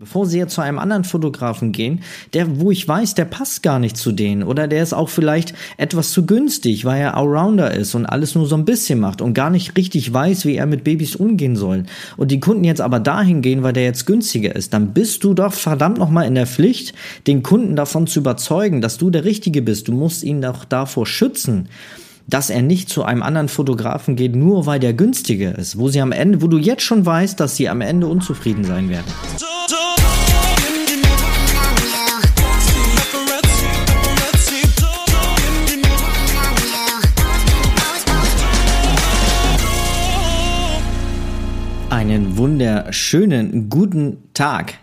Bevor sie jetzt zu einem anderen Fotografen gehen, der, wo ich weiß, der passt gar nicht zu denen oder der ist auch vielleicht etwas zu günstig, weil er Allrounder ist und alles nur so ein bisschen macht und gar nicht richtig weiß, wie er mit Babys umgehen soll. Und die Kunden jetzt aber dahin gehen, weil der jetzt günstiger ist, dann bist du doch verdammt nochmal in der Pflicht, den Kunden davon zu überzeugen, dass du der Richtige bist. Du musst ihn doch davor schützen dass er nicht zu einem anderen Fotografen geht, nur weil der günstiger ist, wo sie am Ende, wo du jetzt schon weißt, dass sie am Ende unzufrieden sein werden. Einen wunderschönen guten Tag.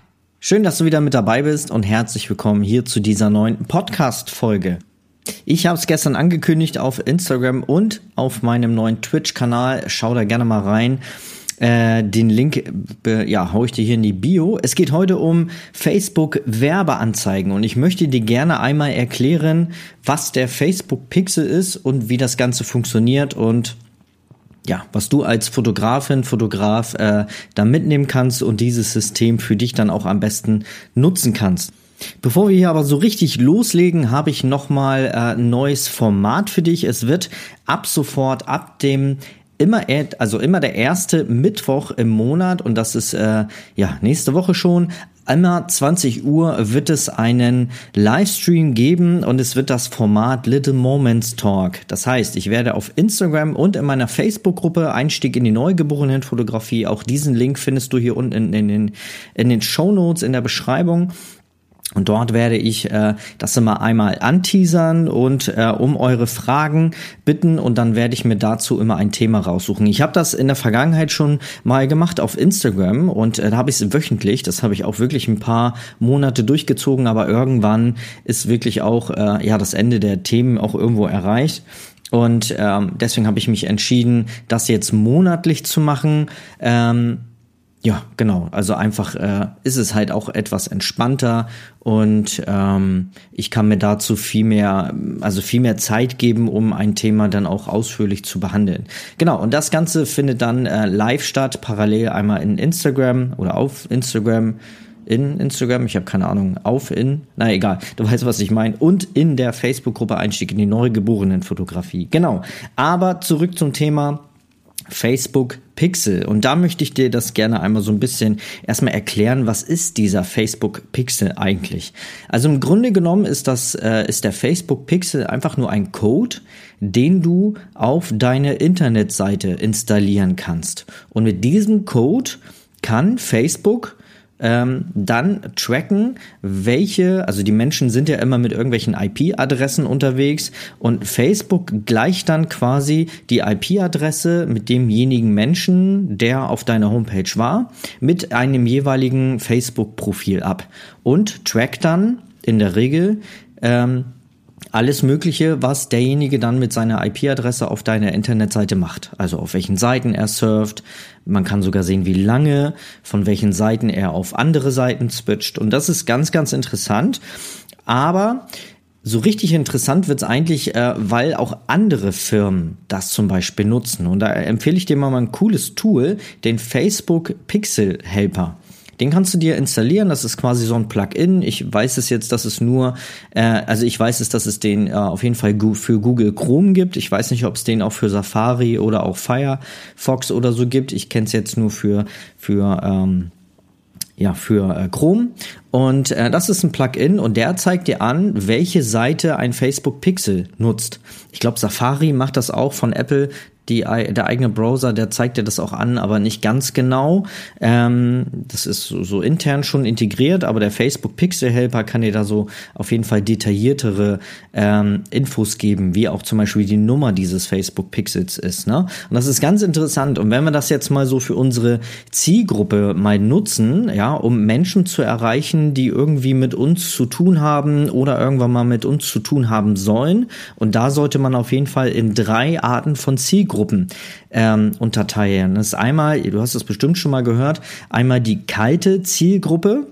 Schön, dass du wieder mit dabei bist und herzlich willkommen hier zu dieser neuen Podcast-Folge. Ich habe es gestern angekündigt auf Instagram und auf meinem neuen Twitch-Kanal. Schau da gerne mal rein. Äh, den Link ja, hau ich dir hier in die Bio. Es geht heute um Facebook Werbeanzeigen und ich möchte dir gerne einmal erklären, was der Facebook Pixel ist und wie das Ganze funktioniert und ja, was du als Fotografin, Fotograf äh, da mitnehmen kannst und dieses System für dich dann auch am besten nutzen kannst. Bevor wir hier aber so richtig loslegen, habe ich nochmal äh, ein neues Format für dich. Es wird ab sofort, ab dem immer, also immer der erste Mittwoch im Monat und das ist äh, ja nächste Woche schon. Immer 20 Uhr wird es einen Livestream geben und es wird das Format Little Moments Talk. Das heißt, ich werde auf Instagram und in meiner Facebook-Gruppe Einstieg in die Neugeborenenfotografie, auch diesen Link findest du hier unten in, in, in, in den Show Notes in der Beschreibung und dort werde ich äh, das immer einmal anteasern und äh, um eure Fragen bitten und dann werde ich mir dazu immer ein Thema raussuchen. Ich habe das in der Vergangenheit schon mal gemacht auf Instagram und äh, da habe ich es wöchentlich. Das habe ich auch wirklich ein paar Monate durchgezogen, aber irgendwann ist wirklich auch äh, ja das Ende der Themen auch irgendwo erreicht. Und ähm, deswegen habe ich mich entschieden, das jetzt monatlich zu machen. Ähm, ja, genau. Also einfach äh, ist es halt auch etwas entspannter und ähm, ich kann mir dazu viel mehr, also viel mehr Zeit geben, um ein Thema dann auch ausführlich zu behandeln. Genau. Und das Ganze findet dann äh, live statt, parallel einmal in Instagram oder auf Instagram in Instagram, ich habe keine Ahnung, auf in, na egal, du weißt, was ich meine, und in der Facebook-Gruppe Einstieg in die Neugeborenen-Fotografie. Genau. Aber zurück zum Thema Facebook Pixel. Und da möchte ich dir das gerne einmal so ein bisschen erstmal erklären, was ist dieser Facebook Pixel eigentlich? Also im Grunde genommen ist das, äh, ist der Facebook Pixel einfach nur ein Code, den du auf deine Internetseite installieren kannst. Und mit diesem Code kann Facebook ähm, dann tracken, welche, also die Menschen sind ja immer mit irgendwelchen IP-Adressen unterwegs und Facebook gleicht dann quasi die IP-Adresse mit demjenigen Menschen, der auf deiner Homepage war, mit einem jeweiligen Facebook-Profil ab und trackt dann in der Regel ähm, alles Mögliche, was derjenige dann mit seiner IP-Adresse auf deiner Internetseite macht. Also auf welchen Seiten er surft. Man kann sogar sehen, wie lange, von welchen Seiten er auf andere Seiten switcht. Und das ist ganz, ganz interessant. Aber so richtig interessant wird's eigentlich, äh, weil auch andere Firmen das zum Beispiel nutzen. Und da empfehle ich dir mal ein cooles Tool, den Facebook Pixel Helper. Den kannst du dir installieren. Das ist quasi so ein Plugin. Ich weiß es jetzt, dass es nur, äh, also ich weiß es, dass es den äh, auf jeden Fall für Google Chrome gibt. Ich weiß nicht, ob es den auch für Safari oder auch Firefox oder so gibt. Ich kenne es jetzt nur für für ähm, ja, für äh, Chrome. Und äh, das ist ein Plugin und der zeigt dir an, welche Seite ein Facebook Pixel nutzt. Ich glaube, Safari macht das auch von Apple die, der eigene Browser, der zeigt dir das auch an, aber nicht ganz genau. Ähm, das ist so, so, intern schon integriert, aber der Facebook Pixel Helper kann dir da so auf jeden Fall detailliertere ähm, Infos geben, wie auch zum Beispiel die Nummer dieses Facebook Pixels ist. Ne? Und das ist ganz interessant. Und wenn wir das jetzt mal so für unsere Zielgruppe mal nutzen, ja, um Menschen zu erreichen, die irgendwie mit uns zu tun haben oder irgendwann mal mit uns zu tun haben sollen, und da sollte man auf jeden Fall in drei Arten von Zielgruppen Zielgruppen ähm, unterteilen. Das ist einmal, du hast es bestimmt schon mal gehört, einmal die kalte Zielgruppe.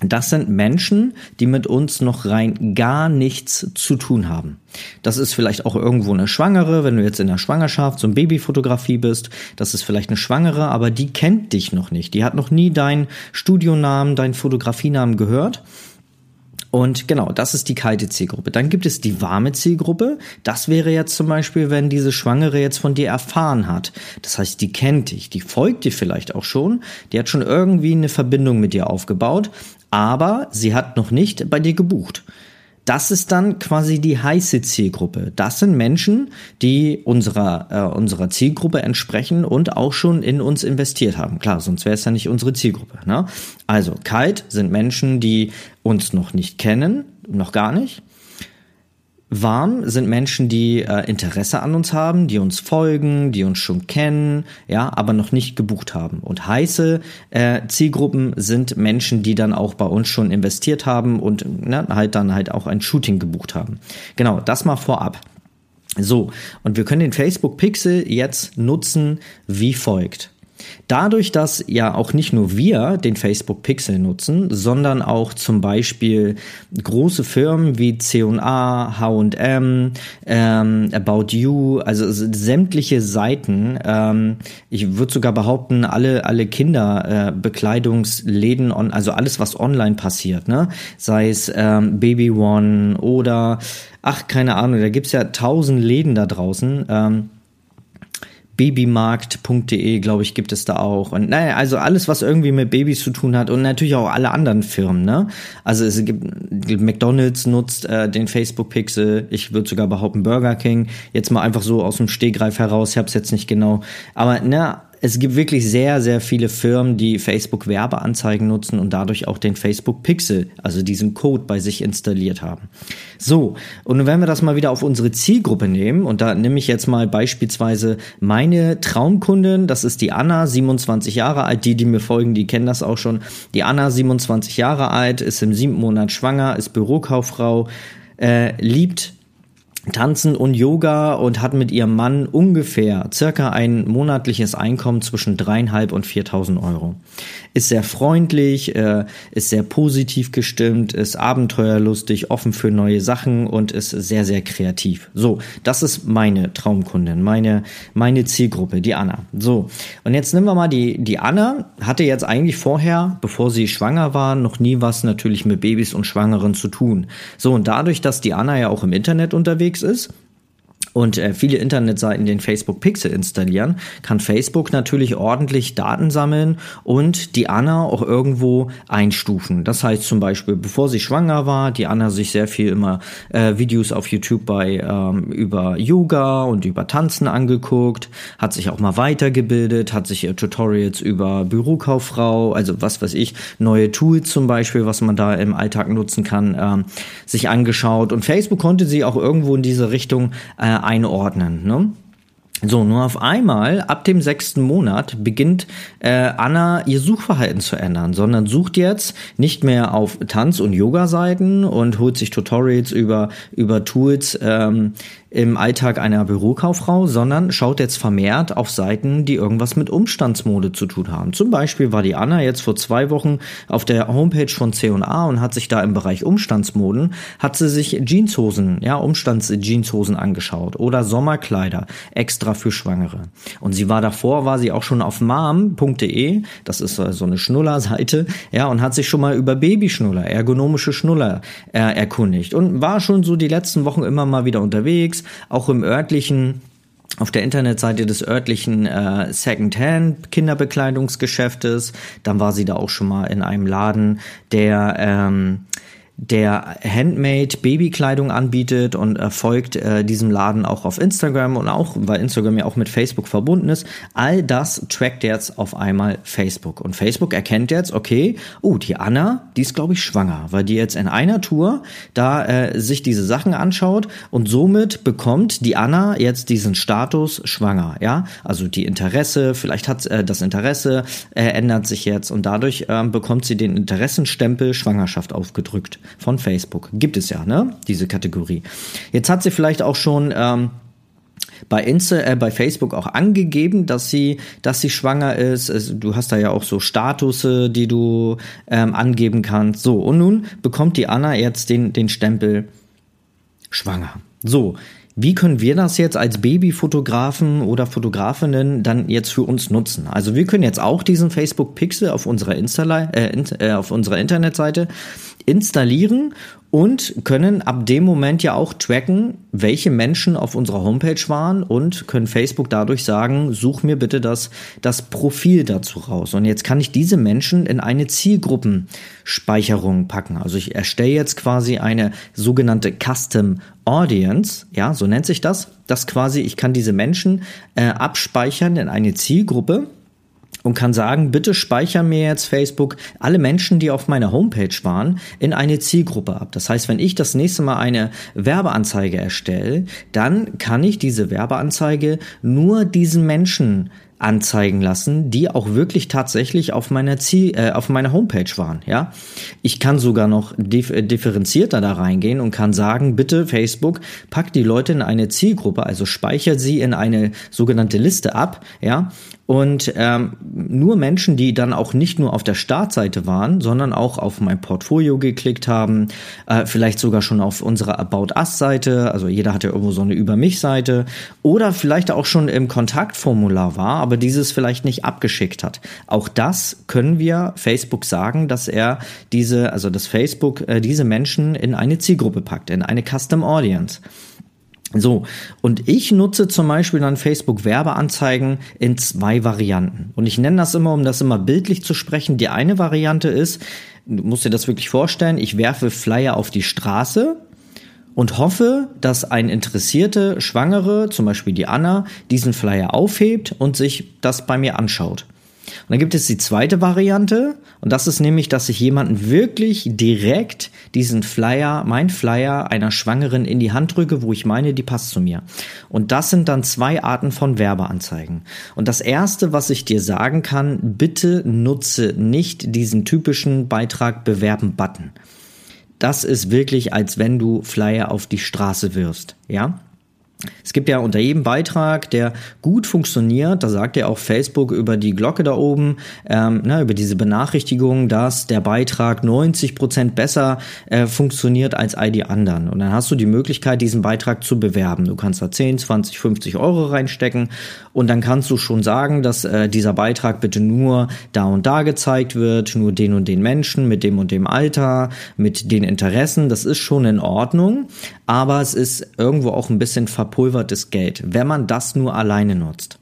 das sind Menschen, die mit uns noch rein gar nichts zu tun haben. Das ist vielleicht auch irgendwo eine Schwangere, wenn du jetzt in der Schwangerschaft, so ein Babyfotografie bist, das ist vielleicht eine Schwangere, aber die kennt dich noch nicht. Die hat noch nie deinen Studionamen, deinen Fotografienamen gehört und genau, das ist die kalte Zielgruppe. Dann gibt es die warme Zielgruppe. Das wäre jetzt zum Beispiel, wenn diese Schwangere jetzt von dir erfahren hat. Das heißt, die kennt dich, die folgt dir vielleicht auch schon, die hat schon irgendwie eine Verbindung mit dir aufgebaut, aber sie hat noch nicht bei dir gebucht. Das ist dann quasi die heiße Zielgruppe. Das sind Menschen, die unserer, äh, unserer Zielgruppe entsprechen und auch schon in uns investiert haben. Klar, sonst wäre es ja nicht unsere Zielgruppe. Ne? Also kalt sind Menschen, die uns noch nicht kennen, noch gar nicht. Warm sind Menschen, die äh, Interesse an uns haben, die uns folgen, die uns schon kennen, ja, aber noch nicht gebucht haben. Und heiße äh, Zielgruppen sind Menschen, die dann auch bei uns schon investiert haben und ne, halt dann halt auch ein Shooting gebucht haben. Genau, das mal vorab. So, und wir können den Facebook Pixel jetzt nutzen wie folgt. Dadurch, dass ja auch nicht nur wir den Facebook Pixel nutzen, sondern auch zum Beispiel große Firmen wie C&A, H&M, ähm, About You, also sämtliche Seiten, ähm, ich würde sogar behaupten, alle, alle Kinderbekleidungsläden, äh, also alles, was online passiert, ne? sei es ähm, Baby One oder, ach, keine Ahnung, da gibt's ja tausend Läden da draußen, ähm, babymarkt.de, glaube ich, gibt es da auch. Und naja, also alles, was irgendwie mit Babys zu tun hat und natürlich auch alle anderen Firmen, ne? Also es gibt McDonalds nutzt äh, den Facebook Pixel, ich würde sogar behaupten Burger King, jetzt mal einfach so aus dem Stehgreif heraus, ich habe es jetzt nicht genau, aber ne, es gibt wirklich sehr, sehr viele Firmen, die Facebook Werbeanzeigen nutzen und dadurch auch den Facebook Pixel, also diesen Code bei sich installiert haben. So, und wenn wir das mal wieder auf unsere Zielgruppe nehmen, und da nehme ich jetzt mal beispielsweise meine Traumkundin, das ist die Anna, 27 Jahre alt, die, die mir folgen, die kennen das auch schon. Die Anna, 27 Jahre alt, ist im siebten Monat schwanger, ist Bürokauffrau, äh, liebt Tanzen und Yoga und hat mit ihrem Mann ungefähr circa ein monatliches Einkommen zwischen dreieinhalb und viertausend Euro. Ist sehr freundlich, äh, ist sehr positiv gestimmt, ist abenteuerlustig, offen für neue Sachen und ist sehr, sehr kreativ. So, das ist meine Traumkundin, meine, meine Zielgruppe, die Anna. So, und jetzt nehmen wir mal die, die Anna, hatte jetzt eigentlich vorher, bevor sie schwanger war, noch nie was natürlich mit Babys und Schwangeren zu tun. So, und dadurch, dass die Anna ja auch im Internet unterwegs ist, und äh, viele Internetseiten den Facebook Pixel installieren, kann Facebook natürlich ordentlich Daten sammeln und die Anna auch irgendwo einstufen. Das heißt zum Beispiel, bevor sie schwanger war, die Anna sich sehr viel immer äh, Videos auf YouTube bei ähm, über Yoga und über Tanzen angeguckt, hat sich auch mal weitergebildet, hat sich Tutorials über Bürokauffrau, also was weiß ich, neue Tools zum Beispiel, was man da im Alltag nutzen kann, ähm, sich angeschaut und Facebook konnte sie auch irgendwo in diese Richtung äh, einordnen. Ne? So, nur auf einmal, ab dem sechsten Monat, beginnt äh, Anna ihr Suchverhalten zu ändern, sondern sucht jetzt nicht mehr auf Tanz- und Yoga-Seiten und holt sich Tutorials über, über Tools, ähm, im Alltag einer Bürokauffrau, sondern schaut jetzt vermehrt auf Seiten, die irgendwas mit Umstandsmode zu tun haben. Zum Beispiel war die Anna jetzt vor zwei Wochen auf der Homepage von C&A und hat sich da im Bereich Umstandsmoden, hat sie sich Jeanshosen, ja, Umstandsjeanshosen angeschaut oder Sommerkleider extra für Schwangere. Und sie war davor, war sie auch schon auf mom.de, das ist so eine Schnuller-Seite, ja, und hat sich schon mal über Babyschnuller, ergonomische Schnuller äh, erkundigt und war schon so die letzten Wochen immer mal wieder unterwegs, unterwegs, auch im örtlichen auf der Internetseite des örtlichen äh, Secondhand Kinderbekleidungsgeschäftes. Dann war sie da auch schon mal in einem Laden, der ähm, der Handmade Babykleidung anbietet und äh, folgt äh, diesem Laden auch auf Instagram und auch, weil Instagram ja auch mit Facebook verbunden ist. All das trackt jetzt auf einmal Facebook. Und Facebook erkennt jetzt, okay, oh, die Anna, die ist, glaube ich, schwanger, weil die jetzt in einer Tour da äh, sich diese Sachen anschaut und somit bekommt die Anna jetzt diesen Status schwanger, ja? Also die Interesse, vielleicht hat äh, das Interesse äh, ändert sich jetzt und dadurch äh, bekommt sie den Interessenstempel Schwangerschaft aufgedrückt von Facebook. Gibt es ja, ne? Diese Kategorie. Jetzt hat sie vielleicht auch schon ähm, bei Insta, äh, bei Facebook auch angegeben, dass sie, dass sie schwanger ist. Also, du hast da ja auch so Statusse, die du ähm, angeben kannst. So und nun bekommt die Anna jetzt den den Stempel schwanger. So, wie können wir das jetzt als Babyfotografen oder Fotografinnen dann jetzt für uns nutzen? Also wir können jetzt auch diesen Facebook Pixel auf unserer Insta äh, äh, auf unserer Internetseite installieren und können ab dem Moment ja auch tracken, welche Menschen auf unserer Homepage waren und können Facebook dadurch sagen, such mir bitte das, das Profil dazu raus. Und jetzt kann ich diese Menschen in eine Zielgruppenspeicherung packen. Also ich erstelle jetzt quasi eine sogenannte Custom Audience, ja, so nennt sich das, dass quasi ich kann diese Menschen äh, abspeichern in eine Zielgruppe und kann sagen, bitte speicher mir jetzt Facebook alle Menschen, die auf meiner Homepage waren, in eine Zielgruppe ab. Das heißt, wenn ich das nächste Mal eine Werbeanzeige erstelle, dann kann ich diese Werbeanzeige nur diesen Menschen anzeigen lassen, die auch wirklich tatsächlich auf meiner Ziel, äh, auf meiner Homepage waren. Ja, ich kann sogar noch dif äh, differenzierter da reingehen und kann sagen, bitte Facebook, pack die Leute in eine Zielgruppe, also speichert sie in eine sogenannte Liste ab. Ja, und ähm, nur Menschen, die dann auch nicht nur auf der Startseite waren, sondern auch auf mein Portfolio geklickt haben, äh, vielleicht sogar schon auf unserer About Us-Seite, also jeder hat ja irgendwo so eine Über mich-Seite, oder vielleicht auch schon im Kontaktformular war, aber dieses vielleicht nicht abgeschickt hat. Auch das können wir Facebook sagen, dass er diese, also dass Facebook äh, diese Menschen in eine Zielgruppe packt, in eine Custom Audience. So, und ich nutze zum Beispiel dann Facebook Werbeanzeigen in zwei Varianten. Und ich nenne das immer, um das immer bildlich zu sprechen. Die eine Variante ist, du musst dir das wirklich vorstellen, ich werfe Flyer auf die Straße und hoffe, dass ein interessierte Schwangere, zum Beispiel die Anna, diesen Flyer aufhebt und sich das bei mir anschaut. Und dann gibt es die zweite Variante und das ist nämlich, dass ich jemanden wirklich direkt diesen Flyer, mein Flyer einer Schwangeren in die Hand drücke, wo ich meine, die passt zu mir. Und das sind dann zwei Arten von Werbeanzeigen. Und das erste, was ich dir sagen kann, bitte nutze nicht diesen typischen Beitrag bewerben Button. Das ist wirklich, als wenn du Flyer auf die Straße wirfst, ja? Es gibt ja unter jedem Beitrag, der gut funktioniert, da sagt ja auch Facebook über die Glocke da oben, ähm, na, über diese Benachrichtigung, dass der Beitrag 90 Prozent besser äh, funktioniert als all die anderen. Und dann hast du die Möglichkeit, diesen Beitrag zu bewerben. Du kannst da 10, 20, 50 Euro reinstecken und dann kannst du schon sagen, dass äh, dieser Beitrag bitte nur da und da gezeigt wird, nur den und den Menschen mit dem und dem Alter, mit den Interessen. Das ist schon in Ordnung, aber es ist irgendwo auch ein bisschen ver verpulvertes Geld, wenn man das nur alleine nutzt.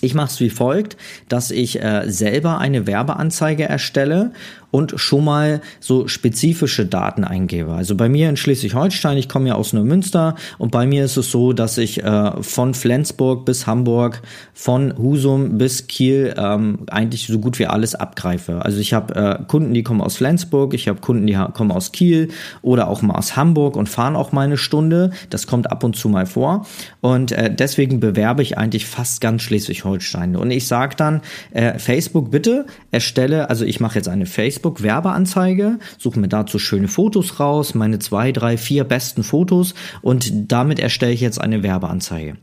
Ich mache es wie folgt, dass ich äh, selber eine Werbeanzeige erstelle und schon mal so spezifische Daten eingebe. Also bei mir in Schleswig-Holstein, ich komme ja aus Neumünster und bei mir ist es so, dass ich äh, von Flensburg bis Hamburg, von Husum bis Kiel ähm, eigentlich so gut wie alles abgreife. Also ich habe äh, Kunden, die kommen aus Flensburg, ich habe Kunden, die kommen aus Kiel oder auch mal aus Hamburg und fahren auch mal eine Stunde. Das kommt ab und zu mal vor und äh, deswegen bewerbe ich eigentlich fast ganz Schleswig-Holstein. Und ich sage dann, äh, Facebook bitte erstelle, also ich mache jetzt eine Facebook Facebook Werbeanzeige, suche mir dazu schöne Fotos raus, meine zwei, drei, vier besten Fotos und damit erstelle ich jetzt eine Werbeanzeige.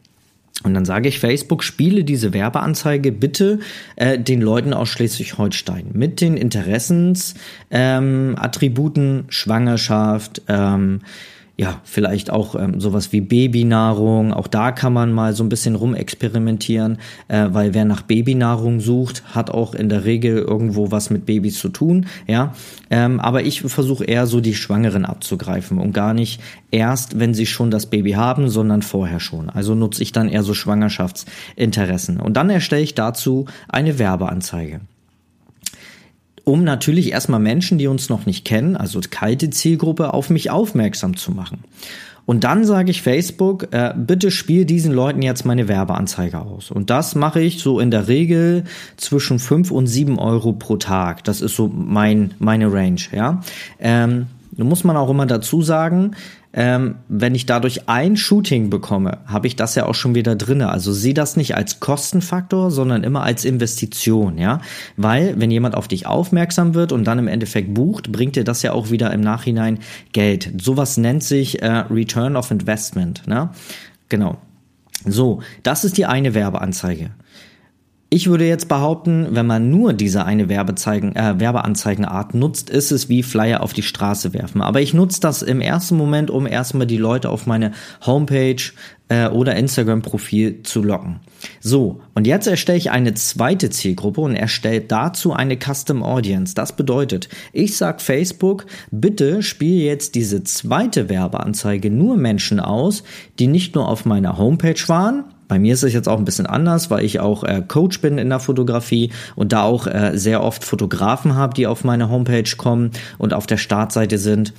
Und dann sage ich Facebook, spiele diese Werbeanzeige bitte äh, den Leuten aus Schleswig-Holstein mit den Interessensattributen ähm, Schwangerschaft, ähm, ja, vielleicht auch ähm, sowas wie Babynahrung. Auch da kann man mal so ein bisschen rumexperimentieren, äh, weil wer nach Babynahrung sucht, hat auch in der Regel irgendwo was mit Babys zu tun. Ja, ähm, aber ich versuche eher so die Schwangeren abzugreifen und gar nicht erst, wenn sie schon das Baby haben, sondern vorher schon. Also nutze ich dann eher so Schwangerschaftsinteressen und dann erstelle ich dazu eine Werbeanzeige um natürlich erstmal Menschen, die uns noch nicht kennen, also kalte Zielgruppe, auf mich aufmerksam zu machen. Und dann sage ich Facebook, äh, bitte spiel diesen Leuten jetzt meine Werbeanzeige aus. Und das mache ich so in der Regel zwischen fünf und sieben Euro pro Tag. Das ist so mein, meine Range, ja. Ähm, da muss man auch immer dazu sagen, ähm, wenn ich dadurch ein Shooting bekomme, habe ich das ja auch schon wieder drinne. Also sieh das nicht als Kostenfaktor, sondern immer als Investition, ja. Weil, wenn jemand auf dich aufmerksam wird und dann im Endeffekt bucht, bringt dir das ja auch wieder im Nachhinein Geld. Sowas nennt sich äh, Return of Investment, ne? Genau. So, das ist die eine Werbeanzeige. Ich würde jetzt behaupten, wenn man nur diese eine Werbezeigen, äh, Werbeanzeigenart nutzt, ist es wie Flyer auf die Straße werfen. Aber ich nutze das im ersten Moment, um erstmal die Leute auf meine Homepage äh, oder Instagram-Profil zu locken. So, und jetzt erstelle ich eine zweite Zielgruppe und erstelle dazu eine Custom Audience. Das bedeutet, ich sag Facebook, bitte spiele jetzt diese zweite Werbeanzeige nur Menschen aus, die nicht nur auf meiner Homepage waren, bei mir ist es jetzt auch ein bisschen anders, weil ich auch äh, Coach bin in der Fotografie und da auch äh, sehr oft Fotografen habe, die auf meine Homepage kommen und auf der Startseite sind.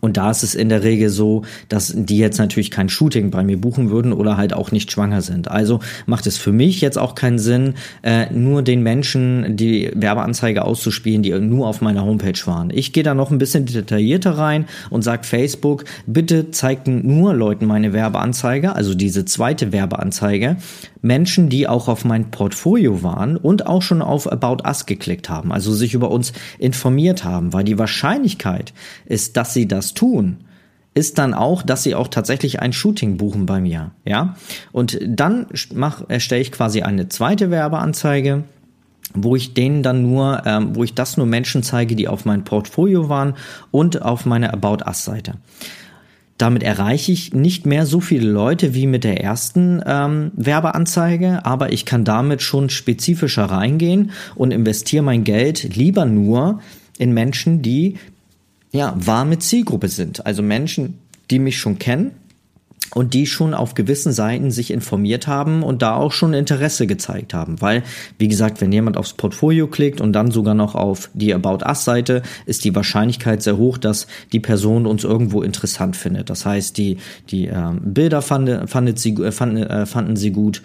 Und da ist es in der Regel so, dass die jetzt natürlich kein Shooting bei mir buchen würden oder halt auch nicht schwanger sind. Also macht es für mich jetzt auch keinen Sinn, äh, nur den Menschen die Werbeanzeige auszuspielen, die nur auf meiner Homepage waren. Ich gehe da noch ein bisschen detaillierter rein und sage Facebook, bitte zeigt nur Leuten meine Werbeanzeige, also diese zweite Werbeanzeige, Menschen, die auch auf mein Portfolio waren und auch schon auf About Us geklickt haben, also sich über uns informiert haben, weil die Wahrscheinlichkeit ist, dass sie das tun, ist dann auch, dass sie auch tatsächlich ein Shooting buchen bei mir, ja? Und dann mach, erstelle ich quasi eine zweite Werbeanzeige, wo ich denen dann nur, ähm, wo ich das nur Menschen zeige, die auf mein Portfolio waren und auf meiner About Us Seite. Damit erreiche ich nicht mehr so viele Leute wie mit der ersten ähm, Werbeanzeige, aber ich kann damit schon spezifischer reingehen und investiere mein Geld lieber nur in Menschen, die ja warme Zielgruppe sind. Also Menschen, die mich schon kennen und die schon auf gewissen Seiten sich informiert haben und da auch schon Interesse gezeigt haben. Weil, wie gesagt, wenn jemand aufs Portfolio klickt und dann sogar noch auf die About Us Seite, ist die Wahrscheinlichkeit sehr hoch, dass die Person uns irgendwo interessant findet. Das heißt, die, die äh, Bilder fand, fandet sie, äh, fand, äh, fanden sie gut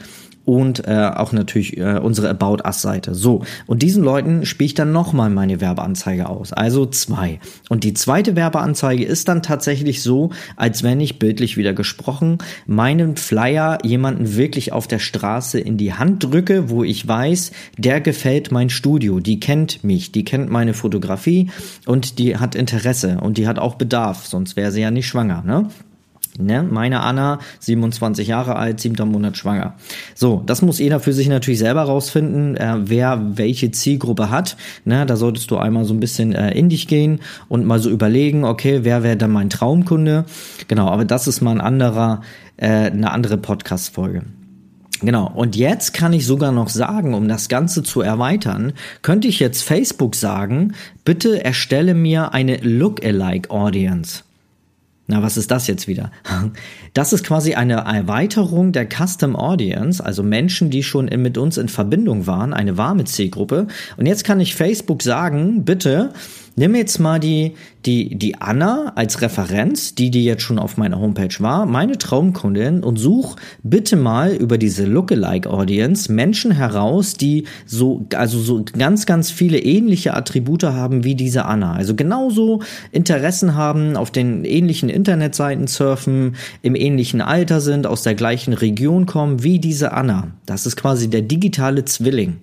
und äh, auch natürlich äh, unsere About Us Seite. So, und diesen Leuten spiele ich dann nochmal meine Werbeanzeige aus. Also zwei. Und die zweite Werbeanzeige ist dann tatsächlich so, als wenn ich bildlich wieder gesprochen meinen Flyer jemanden wirklich auf der Straße in die Hand drücke, wo ich weiß, der gefällt mein Studio, die kennt mich, die kennt meine Fotografie und die hat Interesse und die hat auch Bedarf, sonst wäre sie ja nicht schwanger, ne? Ne? Meine Anna, 27 Jahre alt, siebter Monat schwanger. So, das muss jeder für sich natürlich selber rausfinden, äh, wer welche Zielgruppe hat. Ne? Da solltest du einmal so ein bisschen äh, in dich gehen und mal so überlegen, okay, wer wäre dann mein Traumkunde? Genau, aber das ist mal ein anderer, äh, eine andere Podcast-Folge. Genau, und jetzt kann ich sogar noch sagen, um das Ganze zu erweitern, könnte ich jetzt Facebook sagen, bitte erstelle mir eine Look-alike Audience. Na, was ist das jetzt wieder? Das ist quasi eine Erweiterung der Custom Audience, also Menschen, die schon mit uns in Verbindung waren, eine warme Zielgruppe. Und jetzt kann ich Facebook sagen, bitte Nimm jetzt mal die, die, die Anna als Referenz, die, die jetzt schon auf meiner Homepage war, meine Traumkundin und such bitte mal über diese Lookalike Audience Menschen heraus, die so, also so ganz, ganz viele ähnliche Attribute haben wie diese Anna. Also genauso Interessen haben, auf den ähnlichen Internetseiten surfen, im ähnlichen Alter sind, aus der gleichen Region kommen wie diese Anna. Das ist quasi der digitale Zwilling.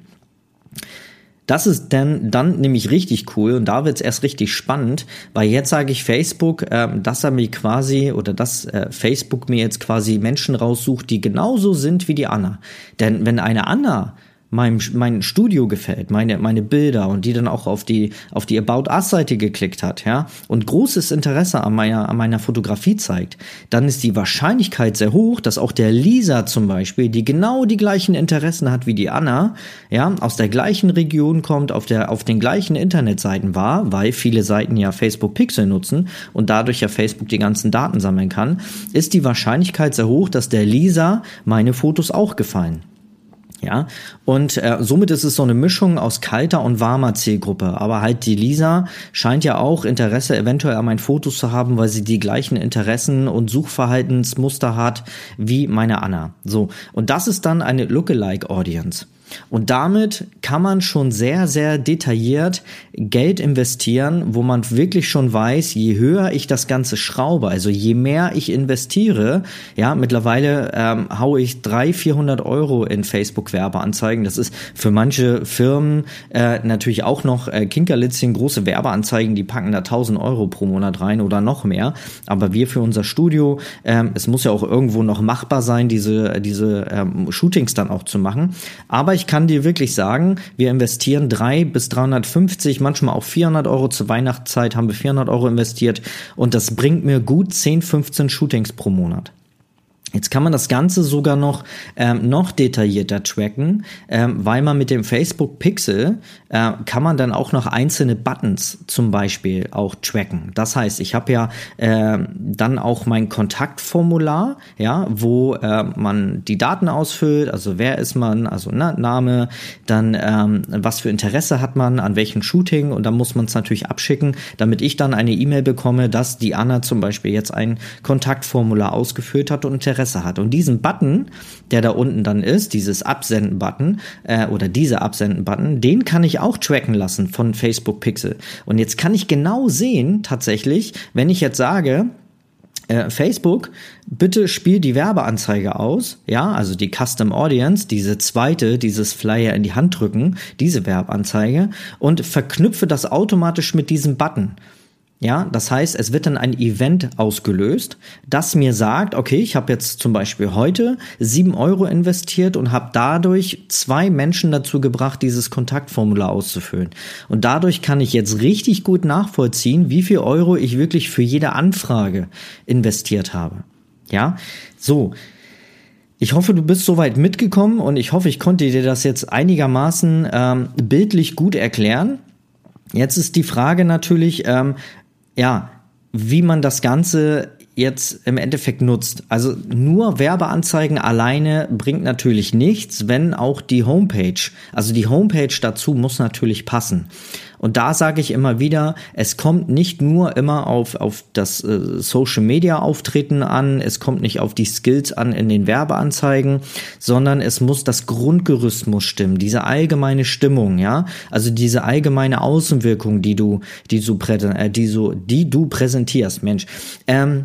Das ist dann, dann nämlich richtig cool und da wird's erst richtig spannend, weil jetzt sage ich Facebook, äh, dass er mir quasi oder dass äh, Facebook mir jetzt quasi Menschen raussucht, die genauso sind wie die Anna. Denn wenn eine Anna meinem, mein Studio gefällt, meine, meine Bilder und die dann auch auf die, auf die About Us Seite geklickt hat, ja, und großes Interesse an meiner, an meiner Fotografie zeigt, dann ist die Wahrscheinlichkeit sehr hoch, dass auch der Lisa zum Beispiel, die genau die gleichen Interessen hat wie die Anna, ja, aus der gleichen Region kommt, auf der, auf den gleichen Internetseiten war, weil viele Seiten ja Facebook Pixel nutzen und dadurch ja Facebook die ganzen Daten sammeln kann, ist die Wahrscheinlichkeit sehr hoch, dass der Lisa meine Fotos auch gefallen. Ja, und äh, somit ist es so eine Mischung aus kalter und warmer Zielgruppe. Aber halt die Lisa scheint ja auch Interesse eventuell an meinen Fotos zu haben, weil sie die gleichen Interessen und Suchverhaltensmuster hat wie meine Anna. So, und das ist dann eine Lookalike Audience. Und damit kann man schon sehr, sehr detailliert Geld investieren, wo man wirklich schon weiß, je höher ich das Ganze schraube, also je mehr ich investiere, ja, mittlerweile ähm, haue ich 300, 400 Euro in Facebook-Werbeanzeigen. Das ist für manche Firmen äh, natürlich auch noch äh, Kinkerlitzchen, große Werbeanzeigen, die packen da 1000 Euro pro Monat rein oder noch mehr. Aber wir für unser Studio, ähm, es muss ja auch irgendwo noch machbar sein, diese, diese ähm, Shootings dann auch zu machen. Aber ich kann dir wirklich sagen, wir investieren drei bis 350, manchmal auch 400 Euro. Zur Weihnachtszeit haben wir 400 Euro investiert und das bringt mir gut 10, 15 Shootings pro Monat. Jetzt kann man das Ganze sogar noch ähm, noch detaillierter tracken, ähm, weil man mit dem Facebook Pixel äh, kann man dann auch noch einzelne Buttons zum Beispiel auch tracken. Das heißt, ich habe ja äh, dann auch mein Kontaktformular, ja, wo äh, man die Daten ausfüllt, also wer ist man, also ne, Name, dann ähm, was für Interesse hat man, an welchem Shooting. Und dann muss man es natürlich abschicken, damit ich dann eine E-Mail bekomme, dass die Anna zum Beispiel jetzt ein Kontaktformular ausgefüllt hat und Interesse Interesse hat. Und diesen Button, der da unten dann ist, dieses Absenden-Button äh, oder dieser Absenden-Button, den kann ich auch tracken lassen von Facebook Pixel. Und jetzt kann ich genau sehen, tatsächlich, wenn ich jetzt sage, äh, Facebook, bitte spiel die Werbeanzeige aus, ja, also die Custom Audience, diese zweite, dieses Flyer in die Hand drücken, diese Werbeanzeige und verknüpfe das automatisch mit diesem Button. Ja, das heißt, es wird dann ein Event ausgelöst, das mir sagt, okay, ich habe jetzt zum Beispiel heute sieben Euro investiert und habe dadurch zwei Menschen dazu gebracht, dieses Kontaktformular auszufüllen. Und dadurch kann ich jetzt richtig gut nachvollziehen, wie viel Euro ich wirklich für jede Anfrage investiert habe. Ja, so. Ich hoffe, du bist soweit mitgekommen und ich hoffe, ich konnte dir das jetzt einigermaßen ähm, bildlich gut erklären. Jetzt ist die Frage natürlich, ähm, ja, wie man das Ganze jetzt im Endeffekt nutzt. Also nur Werbeanzeigen alleine bringt natürlich nichts, wenn auch die Homepage, also die Homepage dazu muss natürlich passen. Und da sage ich immer wieder, es kommt nicht nur immer auf, auf das äh, Social Media Auftreten an, es kommt nicht auf die Skills an in den Werbeanzeigen, sondern es muss das Grundgerüst muss stimmen, diese allgemeine Stimmung, ja, also diese allgemeine Außenwirkung, die du, die du, äh, die, so, die du präsentierst, Mensch. Ähm,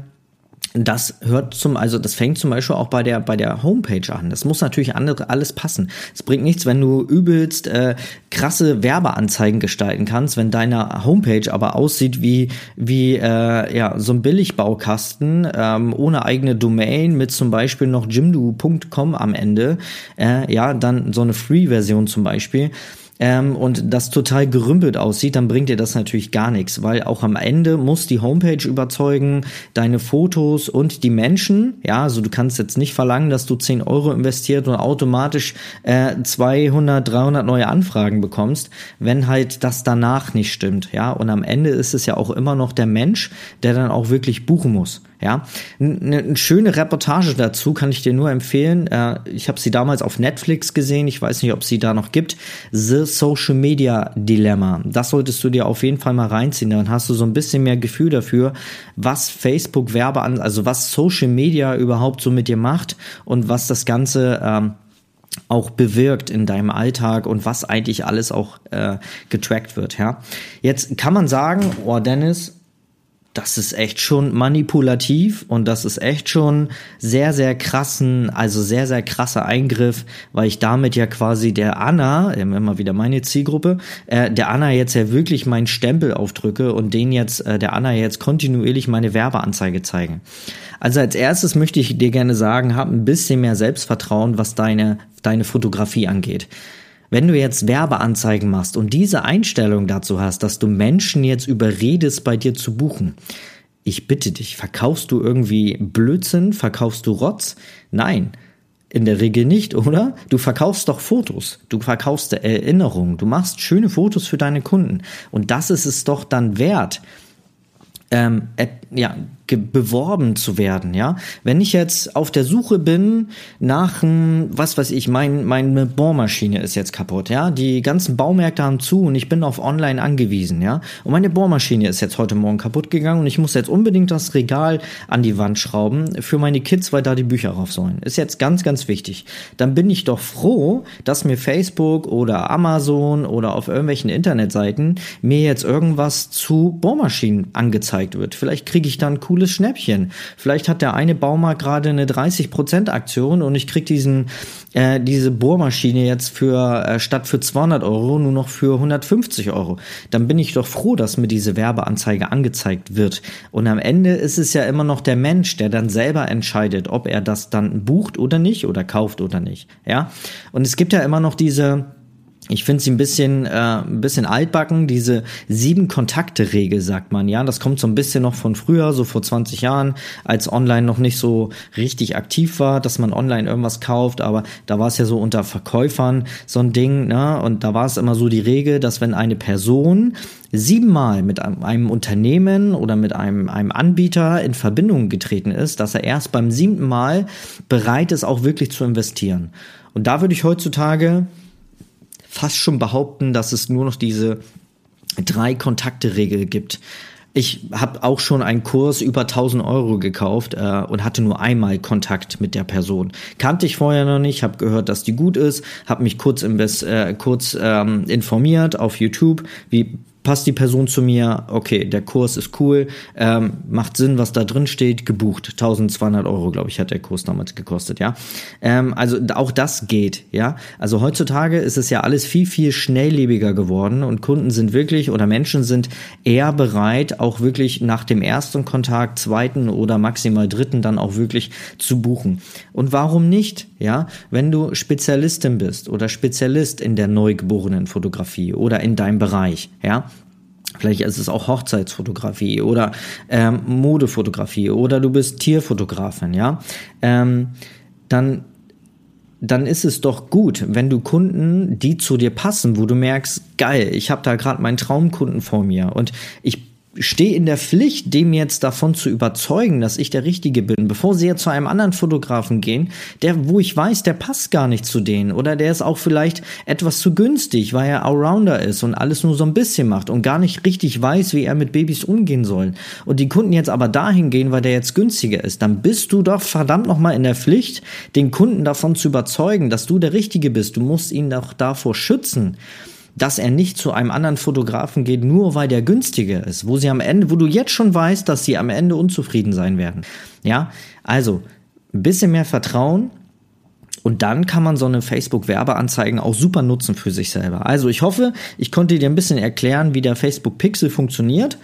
das hört zum, also das fängt zum Beispiel auch bei der bei der Homepage an. Das muss natürlich andere alles passen. Es bringt nichts, wenn du übelst äh, krasse Werbeanzeigen gestalten kannst, wenn deine Homepage aber aussieht wie wie äh, ja so ein Billigbaukasten ähm, ohne eigene Domain mit zum Beispiel noch jimdo.com am Ende. Äh, ja, dann so eine Free-Version zum Beispiel ähm, und das total gerümpelt aussieht, dann bringt dir das natürlich gar nichts, weil auch am Ende muss die Homepage überzeugen, deine Fotos und die Menschen, ja, also du kannst jetzt nicht verlangen, dass du 10 Euro investiert und automatisch äh, 200, 300 neue Anfragen bekommst, wenn halt das danach nicht stimmt, ja, und am Ende ist es ja auch immer noch der Mensch, der dann auch wirklich buchen muss. Ja, eine, eine schöne Reportage dazu kann ich dir nur empfehlen. Äh, ich habe sie damals auf Netflix gesehen. Ich weiß nicht, ob sie da noch gibt. The Social Media Dilemma. Das solltest du dir auf jeden Fall mal reinziehen. Dann hast du so ein bisschen mehr Gefühl dafür, was Facebook Werbe an, also was Social Media überhaupt so mit dir macht und was das Ganze ähm, auch bewirkt in deinem Alltag und was eigentlich alles auch äh, getrackt wird. Ja, jetzt kann man sagen, oh Dennis, das ist echt schon manipulativ und das ist echt schon sehr, sehr krassen, also sehr, sehr krasser Eingriff, weil ich damit ja quasi der Anna, immer wieder meine Zielgruppe, äh, der Anna jetzt ja wirklich meinen Stempel aufdrücke und den jetzt, äh, der Anna jetzt kontinuierlich meine Werbeanzeige zeigen. Also als erstes möchte ich dir gerne sagen, hab ein bisschen mehr Selbstvertrauen, was deine, deine Fotografie angeht. Wenn du jetzt Werbeanzeigen machst und diese Einstellung dazu hast, dass du Menschen jetzt überredest, bei dir zu buchen, ich bitte dich, verkaufst du irgendwie Blödsinn, verkaufst du Rotz? Nein. In der Regel nicht, oder? Du verkaufst doch Fotos, du verkaufst Erinnerungen, du machst schöne Fotos für deine Kunden. Und das ist es doch dann wert, ähm, ja, beworben zu werden, ja. Wenn ich jetzt auf der Suche bin nach, was weiß ich, mein, meine Bohrmaschine ist jetzt kaputt, ja. Die ganzen Baumärkte haben zu und ich bin auf online angewiesen, ja. Und meine Bohrmaschine ist jetzt heute Morgen kaputt gegangen und ich muss jetzt unbedingt das Regal an die Wand schrauben für meine Kids, weil da die Bücher drauf sollen. Ist jetzt ganz, ganz wichtig. Dann bin ich doch froh, dass mir Facebook oder Amazon oder auf irgendwelchen Internetseiten mir jetzt irgendwas zu Bohrmaschinen angezeigt wird. Vielleicht kriege ich dann cool cooles Schnäppchen. Vielleicht hat der eine Baumarkt gerade eine 30% Aktion und ich krieg diesen äh, diese Bohrmaschine jetzt für äh, statt für 200 Euro nur noch für 150 Euro. Dann bin ich doch froh, dass mir diese Werbeanzeige angezeigt wird. Und am Ende ist es ja immer noch der Mensch, der dann selber entscheidet, ob er das dann bucht oder nicht oder kauft oder nicht. Ja. Und es gibt ja immer noch diese ich finde sie ein bisschen, äh, ein bisschen altbacken, diese sieben Kontakte-Regel, sagt man, ja. Das kommt so ein bisschen noch von früher, so vor 20 Jahren, als online noch nicht so richtig aktiv war, dass man online irgendwas kauft, aber da war es ja so unter Verkäufern so ein Ding, ne? Und da war es immer so die Regel, dass wenn eine Person siebenmal mit einem Unternehmen oder mit einem, einem Anbieter in Verbindung getreten ist, dass er erst beim siebten Mal bereit ist, auch wirklich zu investieren. Und da würde ich heutzutage fast schon behaupten, dass es nur noch diese drei Kontakte-Regel gibt. Ich habe auch schon einen Kurs über 1000 Euro gekauft äh, und hatte nur einmal Kontakt mit der Person. Kannte ich vorher noch nicht, habe gehört, dass die gut ist, habe mich kurz, invest, äh, kurz ähm, informiert auf YouTube, wie passt die Person zu mir, okay, der Kurs ist cool, ähm, macht Sinn, was da drin steht, gebucht. 1200 Euro, glaube ich, hat der Kurs damals gekostet, ja. Ähm, also auch das geht, ja. Also heutzutage ist es ja alles viel, viel schnelllebiger geworden und Kunden sind wirklich oder Menschen sind eher bereit, auch wirklich nach dem ersten Kontakt, zweiten oder maximal dritten dann auch wirklich zu buchen. Und warum nicht, ja? Wenn du Spezialistin bist oder Spezialist in der neugeborenen Fotografie oder in deinem Bereich, ja, Vielleicht ist es auch Hochzeitsfotografie oder ähm, Modefotografie oder du bist Tierfotografin, ja. Ähm, dann dann ist es doch gut, wenn du Kunden, die zu dir passen, wo du merkst, geil, ich habe da gerade meinen Traumkunden vor mir und ich stehe in der Pflicht, dem jetzt davon zu überzeugen, dass ich der Richtige bin, bevor sie jetzt zu einem anderen Fotografen gehen, der, wo ich weiß, der passt gar nicht zu denen oder der ist auch vielleicht etwas zu günstig, weil er Allrounder ist und alles nur so ein bisschen macht und gar nicht richtig weiß, wie er mit Babys umgehen soll. Und die Kunden jetzt aber dahin gehen, weil der jetzt günstiger ist, dann bist du doch verdammt nochmal in der Pflicht, den Kunden davon zu überzeugen, dass du der Richtige bist. Du musst ihn doch davor schützen dass er nicht zu einem anderen Fotografen geht, nur weil der günstiger ist, wo sie am Ende, wo du jetzt schon weißt, dass sie am Ende unzufrieden sein werden. Ja, also ein bisschen mehr Vertrauen, und dann kann man so eine Facebook-Werbeanzeigen auch super nutzen für sich selber. Also ich hoffe, ich konnte dir ein bisschen erklären, wie der Facebook Pixel funktioniert.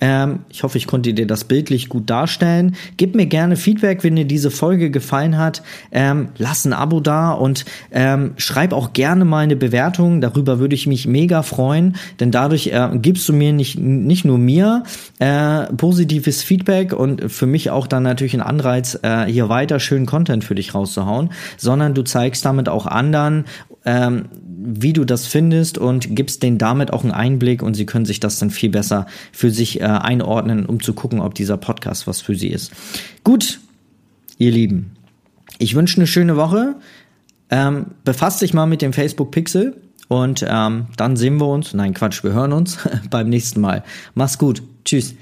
Ähm, ich hoffe, ich konnte dir das bildlich gut darstellen. Gib mir gerne Feedback, wenn dir diese Folge gefallen hat. Ähm, lass ein Abo da und ähm, schreib auch gerne mal eine Bewertung. Darüber würde ich mich mega freuen, denn dadurch äh, gibst du mir nicht, nicht nur mir äh, positives Feedback und für mich auch dann natürlich einen Anreiz, äh, hier weiter schönen Content für dich rauszuhauen, sondern du zeigst damit auch anderen, ähm, wie du das findest und gibst denen damit auch einen Einblick und sie können sich das dann viel besser für sich äh, einordnen, um zu gucken, ob dieser Podcast was für sie ist. Gut, ihr Lieben, ich wünsche eine schöne Woche. Ähm, befasst dich mal mit dem Facebook Pixel und ähm, dann sehen wir uns, nein Quatsch, wir hören uns beim nächsten Mal. Mach's gut, tschüss.